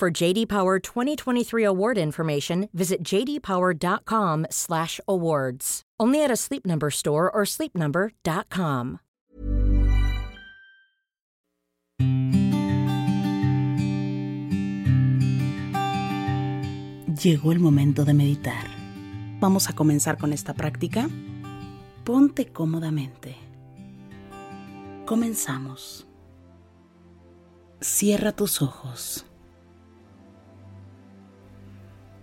For JD Power 2023 award information, visit jdpower.com/awards. Only at a Sleep Number store or sleepnumber.com. Llegó el momento de meditar. Vamos a comenzar con esta práctica. Ponte cómodamente. Comenzamos. Cierra tus ojos.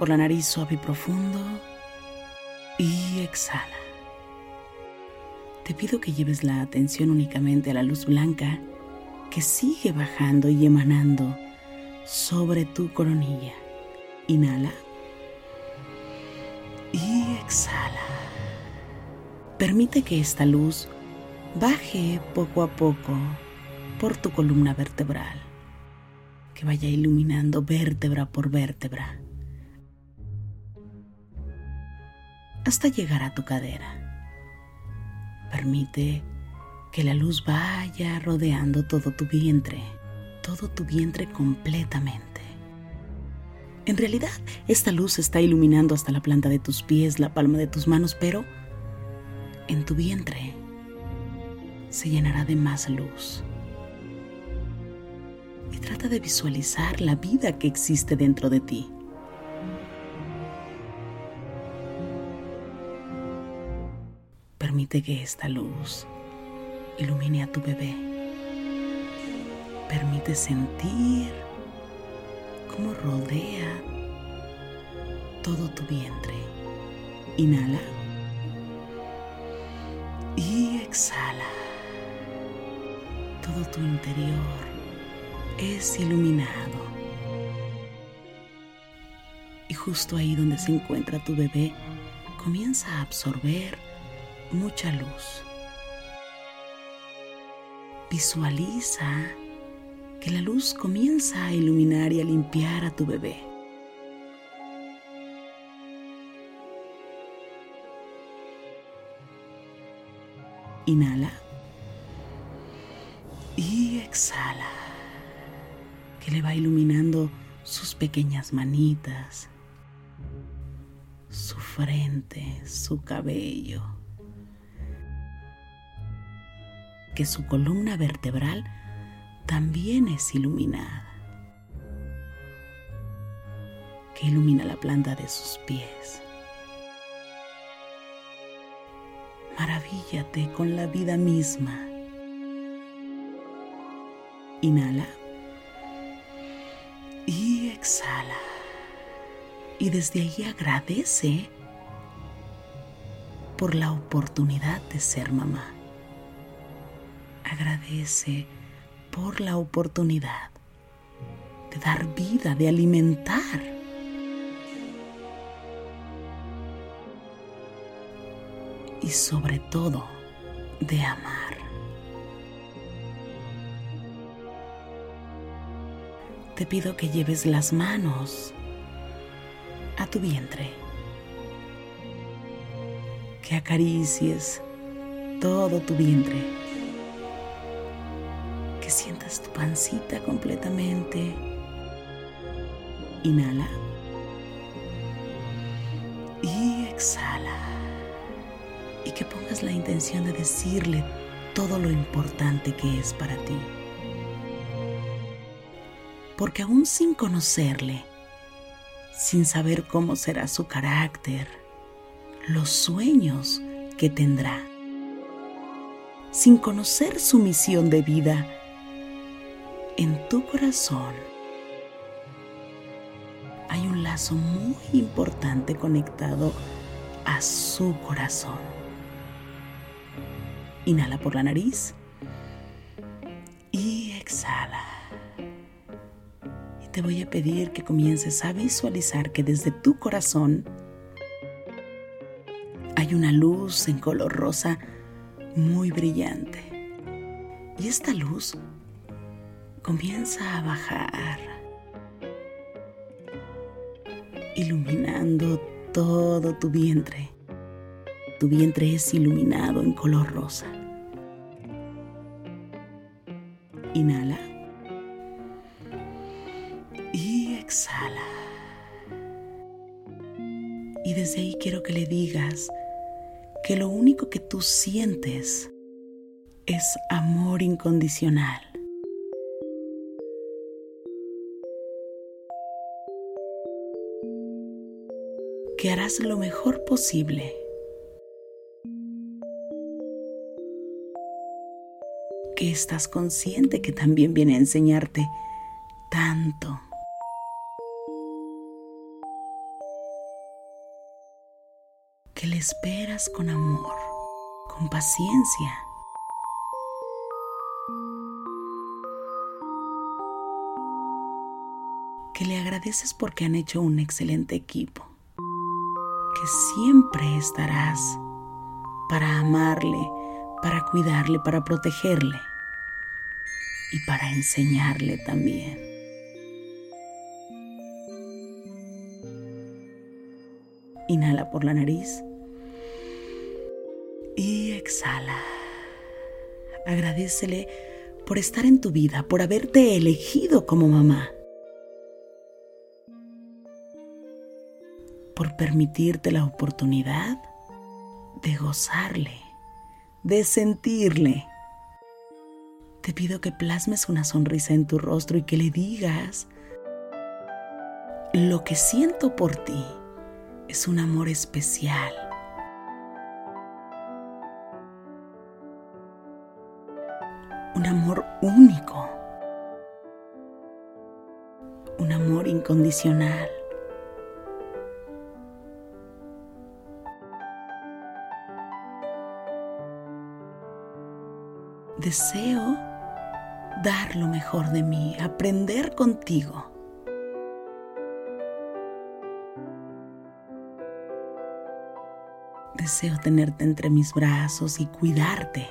Por la nariz suave y profundo. Y exhala. Te pido que lleves la atención únicamente a la luz blanca que sigue bajando y emanando sobre tu coronilla. Inhala. Y exhala. Permite que esta luz baje poco a poco por tu columna vertebral, que vaya iluminando vértebra por vértebra, hasta llegar a tu cadera. Permite que la luz vaya rodeando todo tu vientre, todo tu vientre completamente. En realidad, esta luz está iluminando hasta la planta de tus pies, la palma de tus manos, pero en tu vientre se llenará de más luz. Y trata de visualizar la vida que existe dentro de ti. Permite que esta luz ilumine a tu bebé. Permite sentir cómo rodea todo tu vientre. Inhala y exhala. Todo tu interior es iluminado. Y justo ahí donde se encuentra tu bebé, comienza a absorber mucha luz. Visualiza que la luz comienza a iluminar y a limpiar a tu bebé. Inhala y exhala, que le va iluminando sus pequeñas manitas, su frente, su cabello, que su columna vertebral también es iluminada, que ilumina la planta de sus pies. Maravíllate con la vida misma. Inhala. Y exhala. Y desde ahí agradece por la oportunidad de ser mamá. Agradece por la oportunidad de dar vida, de alimentar. Y sobre todo, de amar. Te pido que lleves las manos a tu vientre, que acaricies todo tu vientre, pancita completamente Inhala. Y exhala. Y que pongas la intención de decirle todo lo importante que es para ti. Porque aún sin conocerle, sin saber cómo será su carácter, los sueños que tendrá, sin conocer su misión de vida, en tu corazón hay un lazo muy importante conectado a su corazón. Inhala por la nariz y exhala. Y te voy a pedir que comiences a visualizar que desde tu corazón hay una luz en color rosa muy brillante. Y esta luz comienza a bajar iluminando todo tu vientre. Tu vientre es iluminado en color rosa. Inhala. Y exhala. Y desde ahí quiero que le digas que lo único que tú sientes es amor incondicional. Que harás lo mejor posible. Que estás consciente que también viene a enseñarte tanto. Que le esperas con amor, con paciencia. Que le agradeces porque han hecho un excelente equipo que siempre estarás para amarle, para cuidarle, para protegerle y para enseñarle también. Inhala por la nariz y exhala. Agradecele por estar en tu vida, por haberte elegido como mamá. Por permitirte la oportunidad de gozarle, de sentirle. Te pido que plasmes una sonrisa en tu rostro y que le digas, lo que siento por ti es un amor especial. Un amor único. Un amor incondicional. Deseo dar lo mejor de mí, aprender contigo. Deseo tenerte entre mis brazos y cuidarte,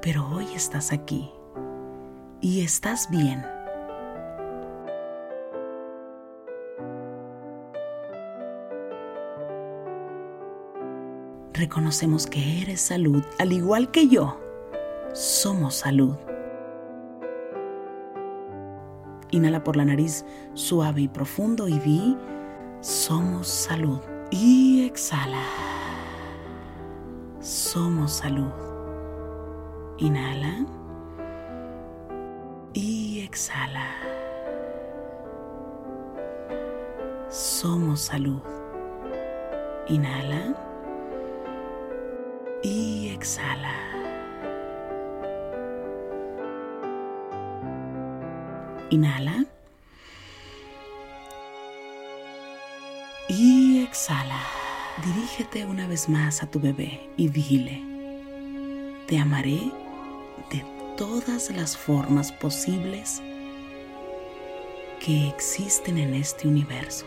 pero hoy estás aquí y estás bien. Reconocemos que eres salud, al igual que yo somos salud. Inhala por la nariz suave y profundo y di, somos salud. Y exhala, somos salud. Inhala y exhala. Somos salud. Inhala y exhala. Inhala. Y exhala. Dirígete una vez más a tu bebé y dile, te amaré de todas las formas posibles que existen en este universo.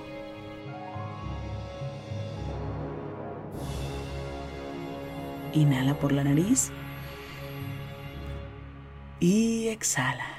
Inhala por la nariz y exhala.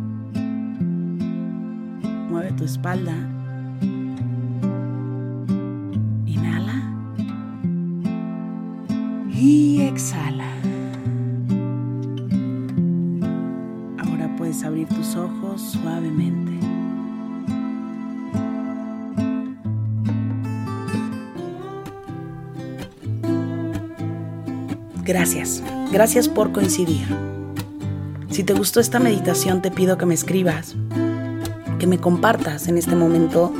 mueve tu espalda. Inhala y exhala. Ahora puedes abrir tus ojos suavemente. Gracias, gracias por coincidir. Si te gustó esta meditación, te pido que me escribas, que me compartas en este momento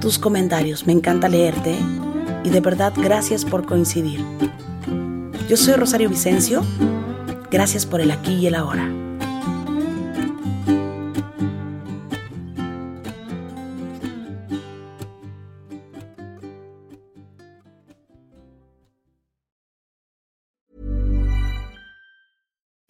tus comentarios. Me encanta leerte y de verdad gracias por coincidir. Yo soy Rosario Vicencio. Gracias por el aquí y el ahora.